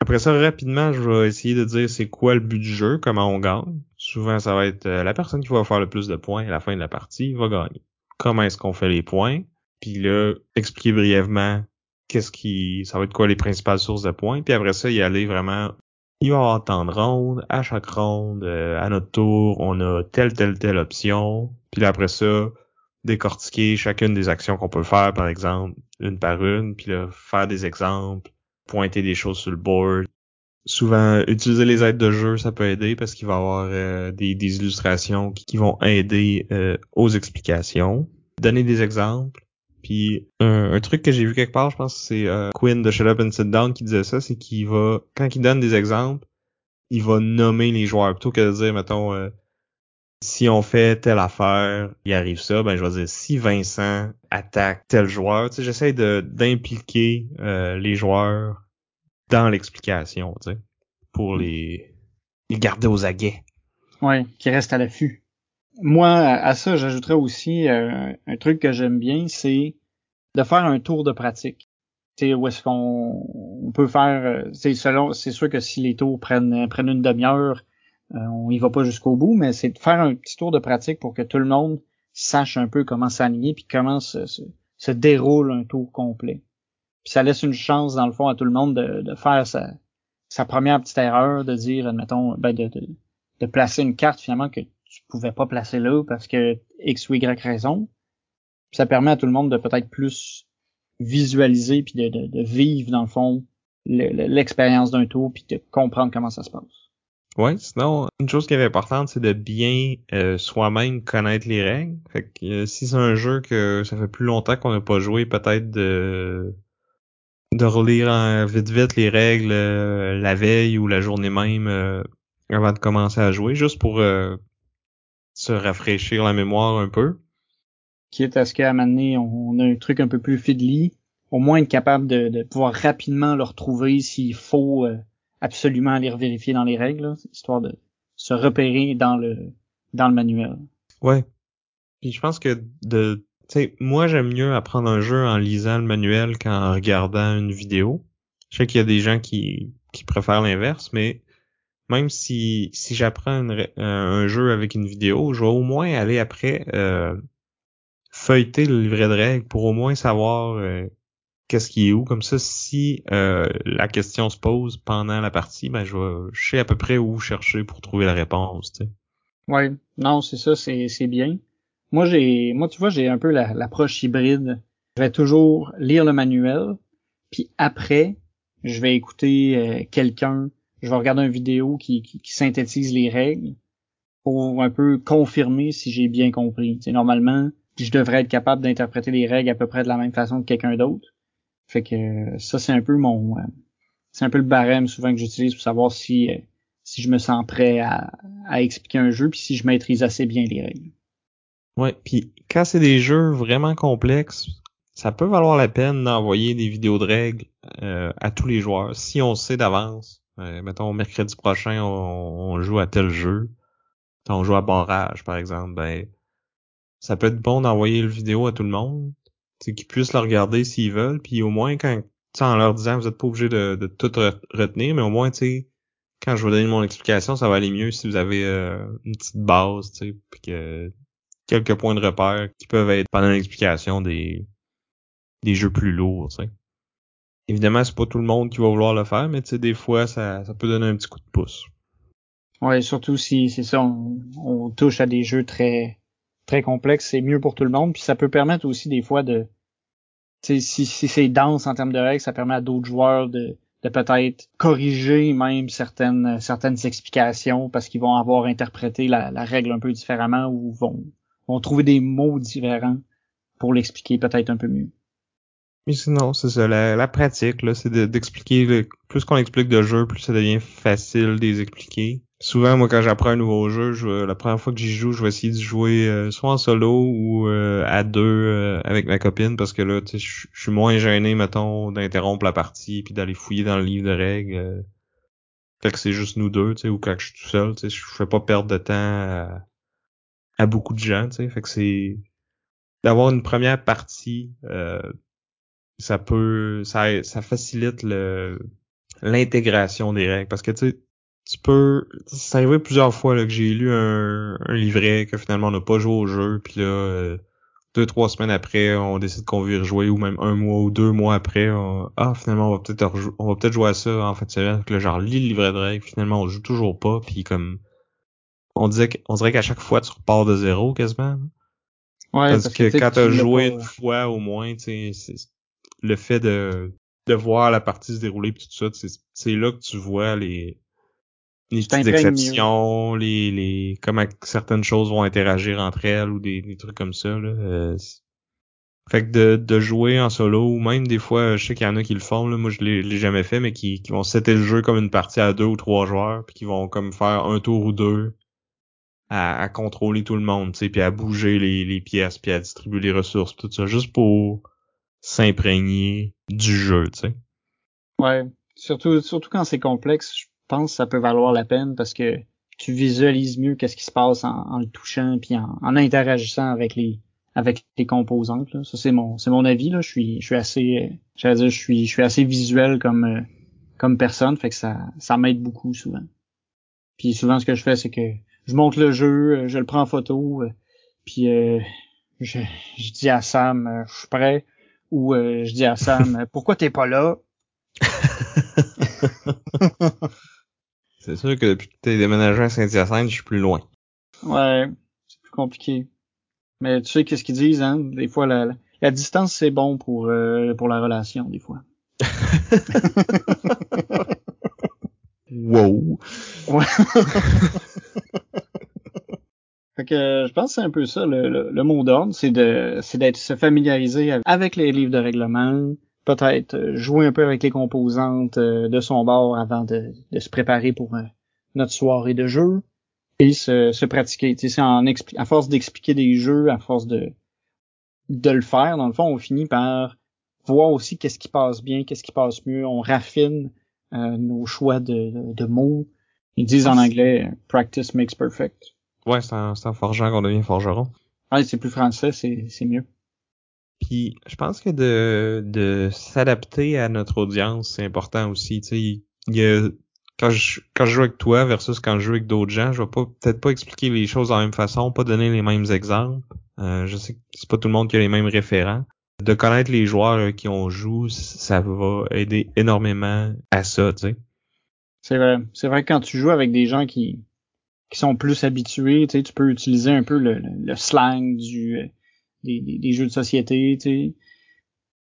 Après ça, rapidement, je vais essayer de dire c'est quoi le but du jeu, comment on gagne. Souvent, ça va être la personne qui va faire le plus de points à la fin de la partie va gagner. Comment est-ce qu'on fait les points? Puis là, expliquer brièvement qu'est-ce qui, ça va être quoi les principales sources de points, puis après ça, y aller vraiment, il va y avoir tant de rondes, à chaque ronde, euh, à notre tour, on a telle, telle, telle option, puis après ça, décortiquer chacune des actions qu'on peut faire, par exemple, une par une, puis là, faire des exemples, pointer des choses sur le board. Souvent, utiliser les aides de jeu, ça peut aider parce qu'il va y avoir euh, des, illustrations qui, vont aider euh, aux explications. Donner des exemples, puis un, truc que j'ai vu quelque part, je pense que c'est euh, Quinn de Shut Up and Sit Down qui disait ça, c'est qu'il va, quand il donne des exemples, il va nommer les joueurs plutôt que de dire, mettons, euh, si on fait telle affaire, il arrive ça, ben je vais dire si Vincent attaque tel joueur, tu j'essaie de d'impliquer euh, les joueurs dans l'explication, pour les, les garder aux aguets. Ouais, qui restent à l'affût. Moi, à ça, j'ajouterais aussi euh, un truc que j'aime bien, c'est de faire un tour de pratique. sais où est-ce qu'on peut faire. C'est euh, selon. C'est sûr que si les tours prennent prennent une demi-heure, on y va pas jusqu'au bout, mais c'est de faire un petit tour de pratique pour que tout le monde sache un peu comment s'aligner puis comment se, déroule un tour complet. Puis ça laisse une chance dans le fond à tout le monde de, de faire sa, sa première petite erreur, de dire, admettons, ben de, de, de placer une carte finalement que tu pouvais pas placer là parce que X ou Y raison. ça permet à tout le monde de peut-être plus visualiser puis de, de, vivre dans le fond l'expérience d'un tour puis de comprendre comment ça se passe. Ouais, sinon une chose qui est importante c'est de bien euh, soi-même connaître les règles. Fait que euh, si c'est un jeu que ça fait plus longtemps qu'on n'a pas joué, peut-être de de relire vite vite les règles euh, la veille ou la journée même avant de commencer à jouer, juste pour se rafraîchir la mémoire un peu. Quitte à ce qu'à un moment donné, on a un truc un peu plus fiddly, au moins être capable de, pouvoir rapidement le retrouver s'il faut euh, absolument aller vérifier dans les règles, histoire de se repérer dans le dans le manuel. Ouais. Puis je pense que de sais, moi j'aime mieux apprendre un jeu en lisant le manuel qu'en regardant une vidéo. Je sais qu'il y a des gens qui, qui préfèrent l'inverse, mais même si, si j'apprends un jeu avec une vidéo, je vais au moins aller après euh, feuilleter le livret de règles pour au moins savoir euh, qu'est-ce qui est où. Comme ça, si euh, la question se pose pendant la partie, ben je, vais, je sais à peu près où chercher pour trouver la réponse. Tu. Ouais, non, c'est ça, c'est, c'est bien. Moi, j'ai, moi, tu vois, j'ai un peu l'approche hybride. Je vais toujours lire le manuel, puis après, je vais écouter quelqu'un je vais regarder une vidéo qui, qui, synthétise les règles pour un peu confirmer si j'ai bien compris. Normalement, je devrais être capable d'interpréter les règles à peu près de la même façon que quelqu'un d'autre. Fait que ça, c'est un peu mon, euh, c'est un peu le barème souvent que j'utilise pour savoir si euh, si je me sens prêt à, à expliquer un jeu puis si je maîtrise assez bien les règles. Ouais, puis quand c'est des jeux vraiment complexes, ça peut valoir la peine d'envoyer des vidéos de règles euh, à tous les joueurs. Si on sait d'avance, mettons mercredi prochain, on, joue à tel jeu, on joue à barrage par exemple, ben ça peut être bon d'envoyer le vidéo à tout le monde, qu'ils puissent le regarder s'ils veulent, puis au moins quand en leur disant vous êtes pas obligé de, de tout retenir, mais au moins tu quand je vais donner mon explication, ça va aller mieux si vous avez euh, une petite base, tu sais, puis que quelques points de repère qui peuvent être pendant l'explication des des jeux plus lourds, tu sais. Évidemment, c'est pas tout le monde qui va vouloir le faire, mais tu sais, des fois, ça, ça peut donner un petit coup de pouce. Ouais, surtout si c'est ça, on, touche à des jeux très très complexes, c'est mieux pour tout le monde, puis ça peut permettre aussi des fois de, si, si c'est dense en termes de règles, ça permet à d'autres joueurs de, de peut-être corriger même certaines certaines explications parce qu'ils vont avoir interprété la, la, règle un peu différemment ou vont vont trouver des mots différents pour l'expliquer peut-être un peu mieux. Mais sinon, c'est ça, la, pratique, là, c'est d'expliquer, plus qu'on explique de jeux, plus ça devient facile de les expliquer. Souvent, moi, quand j'apprends un nouveau jeu, je, la première fois que j'y joue, je vais essayer de jouer euh, soit en solo ou euh, à deux euh, avec ma copine, parce que là, tu sais, je suis moins gêné, mettons, d'interrompre la partie puis d'aller fouiller dans le livre de règles. quand c'est juste nous deux, tu sais, ou quand je suis tout seul, tu sais, je fais pas perdre de temps à, à beaucoup de gens, tu sais, fait que c'est d'avoir une première partie ça peut ça, ça facilite le l'intégration des règles. Parce que tu sais tu peux c'est arrivé plusieurs fois là, que j'ai lu un, un, livret que finalement on n'a pas joué au jeu puis là euh, deux trois semaines après on décide qu'on veut y rejouer ou même un mois ou deux mois après ah finalement on va peut-être on va peut-être jouer à ça en fait c'est vrai que là genre lis le livret de règles finalement on joue toujours pas puis comme on disait on dirait qu'à chaque fois tu repars de zéro quasiment ouais, parce, que, quand t'as joué une fois au moins tu sais le fait de, de voir la partie se dérouler puis tout ça, c'est là que tu vois les, les petites exceptions, les, les comment certaines choses vont interagir entre elles ou des, des trucs comme ça. Là. Euh, fait que de, de jouer en solo ou même des fois, je sais qu'il y en a qui le font, là, moi je l'ai jamais fait, mais qui, qui vont setter le jeu comme une partie à deux ou trois joueurs, puis qui vont comme faire un tour ou deux à, à contrôler tout le monde, tu sais, puis à bouger les, les pièces, puis à distribuer les ressources, tout ça, juste pour s'imprégner du jeu, tu sais. Ouais, surtout surtout quand c'est complexe, je pense que ça peut valoir la peine parce que tu visualises mieux qu'est-ce qui se passe en, le touchant puis en, interagissant avec les avec les composantes. Ça c'est mon c'est mon avis là. Je suis je suis assez j'allais dire je suis je suis assez visuel comme euh, comme personne, fait que ça ça m'aide beaucoup souvent. Puis souvent ce que je fais c'est que je monte le jeu, euh, je le prends en photo, euh, puis je, je dis à Sam je suis prêt où euh, je dis à Sam pourquoi t'es pas là? C'est sûr que depuis que t'es déménagé à Saint-Hyacinthe, je suis plus loin. Ouais, c'est plus compliqué. Mais tu sais qu'est-ce qu'ils disent, hein? Des fois, la, la distance, c'est bon pour, euh, pour la relation, des fois. wow. Ouais. Fait que euh, je pense que c'est un peu ça le, le, mot d'ordre, c'est de c'est d'être se familiariser avec les livres de règlement, peut-être euh, jouer un peu avec les composantes euh, de son bord avant de, de se préparer pour notre soirée de jeu et se, se pratiquer. Tu sais, en à force d'expliquer des jeux, à force de de le faire, dans le fond, on finit par voir aussi qu'est-ce qui passe bien, qu'est-ce qui passe mieux. On raffine nos choix de, de mots. Ils disent en anglais "practice makes perfect". Ouais, c'est en, en, forgeant qu'on devient forgeron. Ouais, c'est plus français, c'est, c'est mieux. Puis je pense que de, de s'adapter à notre audience, c'est important aussi. Tu sais, il y a quand je quand je joue avec toi versus quand je joue avec d'autres gens, je vais pas peut-être pas expliquer les choses de la même façon, pas donner les mêmes exemples. Euh, je sais que c'est pas tout le monde qui a les mêmes référents. De connaître les joueurs qui ont joué, ça va aider énormément à ça, tu sais. C'est vrai. C'est vrai que quand tu joues avec des gens qui qui sont plus habitués, tu, sais, tu peux utiliser un peu le, le slang du euh, des, des, jeux de société, tu sais.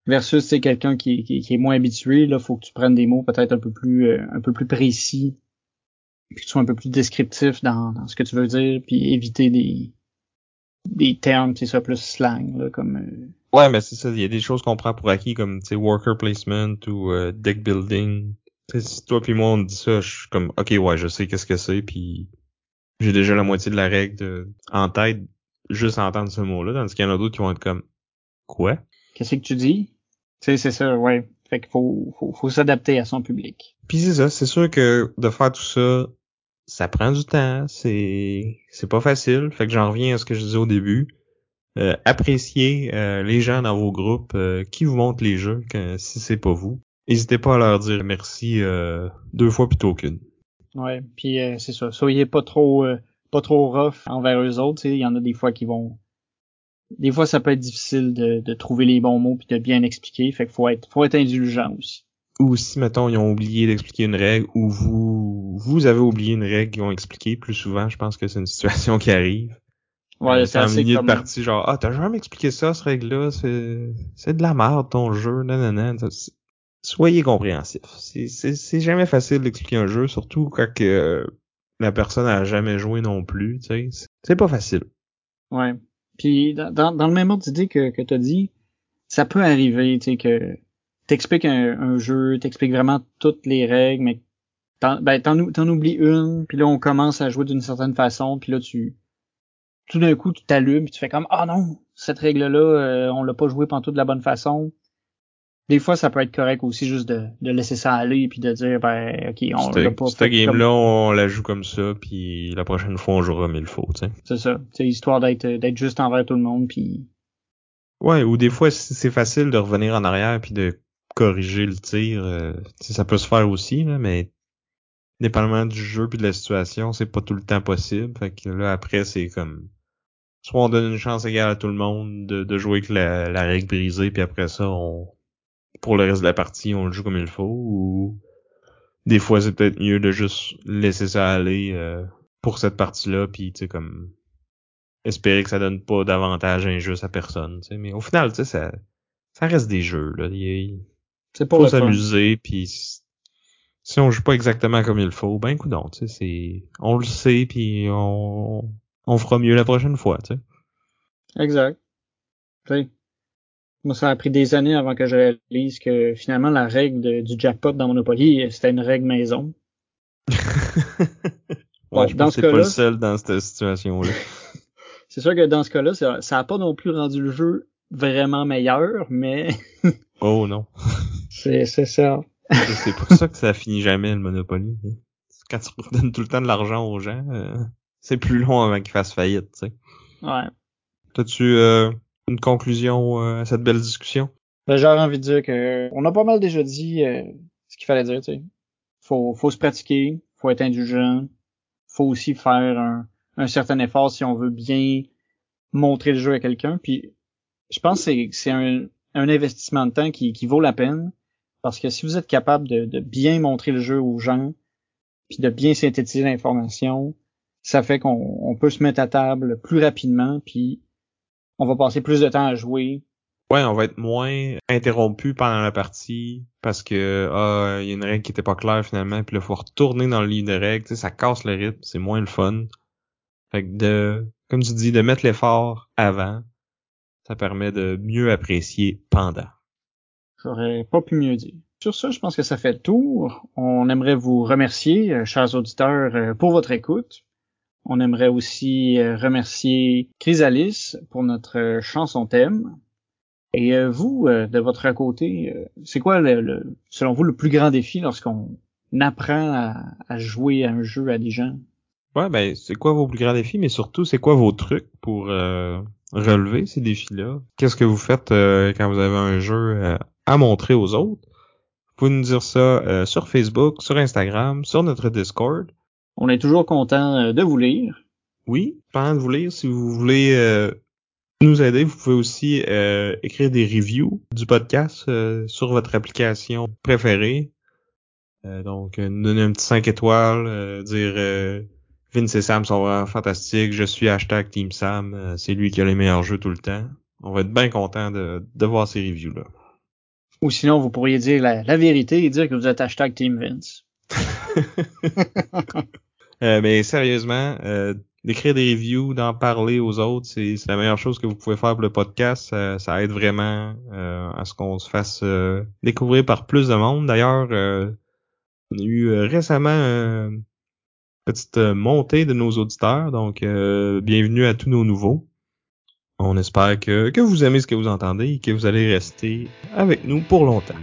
Versus c'est quelqu'un qui, qui, qui, est moins habitué, là, faut que tu prennes des mots peut-être un peu plus euh, un peu plus précis, puis que tu sois un peu plus descriptif dans, dans ce que tu veux dire, puis éviter des des termes, c'est ça, plus slang, là, comme. Euh, ouais, mais c'est ça. Il y a des choses qu'on prend pour acquis comme, tu sais, worker placement ou deck building. sais si toi puis moi on dit ça, je suis comme, ok, ouais, je sais qu'est-ce que c'est, puis j'ai déjà la moitié de la règle en tête juste à entendre ce mot-là, tandis qu'il y en a d'autres qui vont être comme quoi? qu'est-ce que tu dis? Tu sais, c'est ça, ouais. Fait qu'il faut, faut, faut s'adapter à son public. Puis c'est ça, c'est sûr que de faire tout ça, ça prend du temps, c'est c'est pas facile. Fait que j'en reviens à ce que je disais au début. Euh, appréciez euh, les gens dans vos groupes euh, qui vous montrent les jeux quand, si c'est pas vous. N'hésitez pas à leur dire merci deux fois plutôt qu'une. Ouais, puis c'est ça. Soyez pas trop pas trop rough envers eux autres. Il y en a des fois qui vont des fois ça peut être difficile de, de trouver les bons mots puis de bien expliquer. Fait qu'il faut être faut être indulgent aussi. Ou si mettons ils ont oublié d'expliquer une règle ou vous vous avez oublié une règle qu'ils ont expliqué plus souvent, je pense que c'est une situation qui arrive. Ouais, c'est un milieu de partie genre ah t'as jamais expliqué ça cette règle là c'est c'est de la merde ton jeu non non non soyez compréhensif c'est jamais facile d'expliquer un jeu surtout quand que la personne a jamais joué non plus tu c'est pas facile. Ouais. Puis dans, le même ordre d'idée que, que t'as dit, ça peut arriver, tu que t'expliques un, un jeu, t'expliques vraiment toutes les règles, mais t'en, ben, oublies une, puis là on commence à jouer d'une certaine façon, puis là tu tout d'un coup tu t'allumes, tu fais comme ah non, cette règle-là, euh, on l'a pas joué pendant de la bonne façon des fois, ça peut être correct aussi juste de, de laisser ça aller puis de dire ben ok, on l'a pas Cette game-là, on la joue comme ça, puis la prochaine fois, on jouera mille fois, tu sais. C'est ça. C'est histoire d'être d'être juste envers tout le monde, puis. Ouais, ou des fois, c'est facile de revenir en arrière puis de corriger le tir. Euh, ça peut se faire aussi, là, mais dépendamment du jeu puis de la situation, c'est pas tout le temps possible. Fait que là, après, c'est comme soit on donne une chance égale à tout le monde de, de jouer avec la, la règle brisée, puis après ça, on pour le reste de la partie, on le joue comme il faut ou des fois c'est peut-être mieux de juste laisser ça aller euh, pour cette partie-là puis tu sais comme espérer que ça donne pas davantage injuste à personne, tu sais mais au final tu sais ça ça reste des jeux là, il, c'est pour s'amuser puis si on joue pas exactement comme il faut, ben coup tu sais c'est on le sait puis on on fera mieux la prochaine fois, tu sais. Exact. Moi, ça a pris des années avant que je réalise que finalement la règle du jackpot dans Monopoly, c'était une règle maison. ouais, je pense que pas le seul dans cette situation-là. c'est sûr que dans ce cas-là, ça, ça a pas non plus rendu le jeu vraiment meilleur, mais. oh non. C'est c'est ça. c'est pour ça que ça finit jamais le Monopoly. Hein. Quand tu redonnes tout le temps de l'argent aux gens, euh, c'est plus long avant qu'ils fassent faillite, tu sais. Ouais. T'as-tu euh, une conclusion euh, à cette belle discussion? Ben, J'aurais envie de dire que on a pas mal déjà dit euh, ce qu'il fallait dire, tu sais. Faut, faut se pratiquer, faut être indulgent, faut aussi faire un, certain effort si on veut bien montrer le jeu à quelqu'un. Puis je pense que c'est un, investissement de temps qui, qui vaut la peine. Parce que si vous êtes capable de, de bien montrer le jeu aux gens, puis de bien synthétiser l'information, ça fait qu'on peut se mettre à table plus rapidement, puis on va passer plus de temps à jouer. Ouais, on va être moins interrompu pendant la partie parce que ah, il y a une règle qui était pas claire finalement, puis là faut retourner dans le livre de règles, tu sais, ça casse le rythme, c'est moins le fun. Fait que de comme tu dis de mettre l'effort avant, ça permet de mieux apprécier pendant. J'aurais pas pu mieux dire. Sur ça, je pense que ça fait le tour. On aimerait vous remercier, euh, chers auditeurs, euh, pour votre écoute. On aimerait aussi euh, remercier Chrysalis pour notre euh, chanson thème. Et euh, vous, de votre côté, c'est quoi, le, selon vous, le plus grand défi lorsqu'on apprend à, jouer à un jeu à des gens? Ouais, ben, c'est quoi vos plus grands défis, mais surtout, c'est quoi vos trucs pour relever ces défis-là? Qu'est-ce que vous faites quand vous avez un jeu à montrer aux autres? Vous pouvez nous dire ça sur Facebook, sur Instagram, sur notre Discord. On est toujours content euh, de vous lire. Oui, pendant de vous lire, si vous voulez euh, nous aider, vous pouvez aussi euh, écrire des reviews du podcast sur votre application préférée. donc, nous donner un petit 5 étoiles, dire Vince et Sam sont vraiment fantastiques, je suis hashtag Team Sam, c'est lui qui a les meilleurs jeux tout le temps. On va être bien content de, de voir ces reviews-là. Ou sinon, vous pourriez dire la, la, vérité et dire que vous êtes hashtag Team Vince. Euh, mais sérieusement, euh, d'écrire des reviews, d'en parler aux autres, c'est la meilleure chose que vous pouvez faire pour le podcast. Ça, aide vraiment euh, à ce qu'on se fasse découvrir par plus de monde. D'ailleurs, on a eu récemment une petite montée de nos auditeurs, donc bienvenue à tous nos nouveaux. On espère que, que vous aimez ce que vous entendez et que vous allez rester avec nous pour longtemps.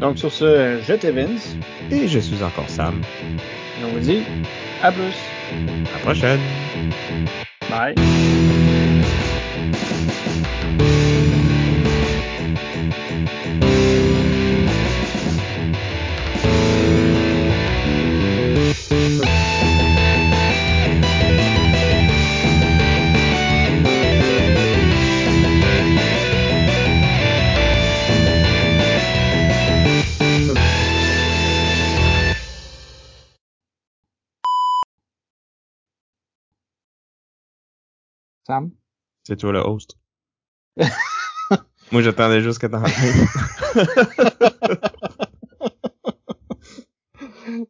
Donc sur ce, je t'ai Vince. Et je suis encore Sam. Et on vous dit à plus. À la prochaine. Bye. Sam? C'est toi le host. Moi, j'attendais juste que t'en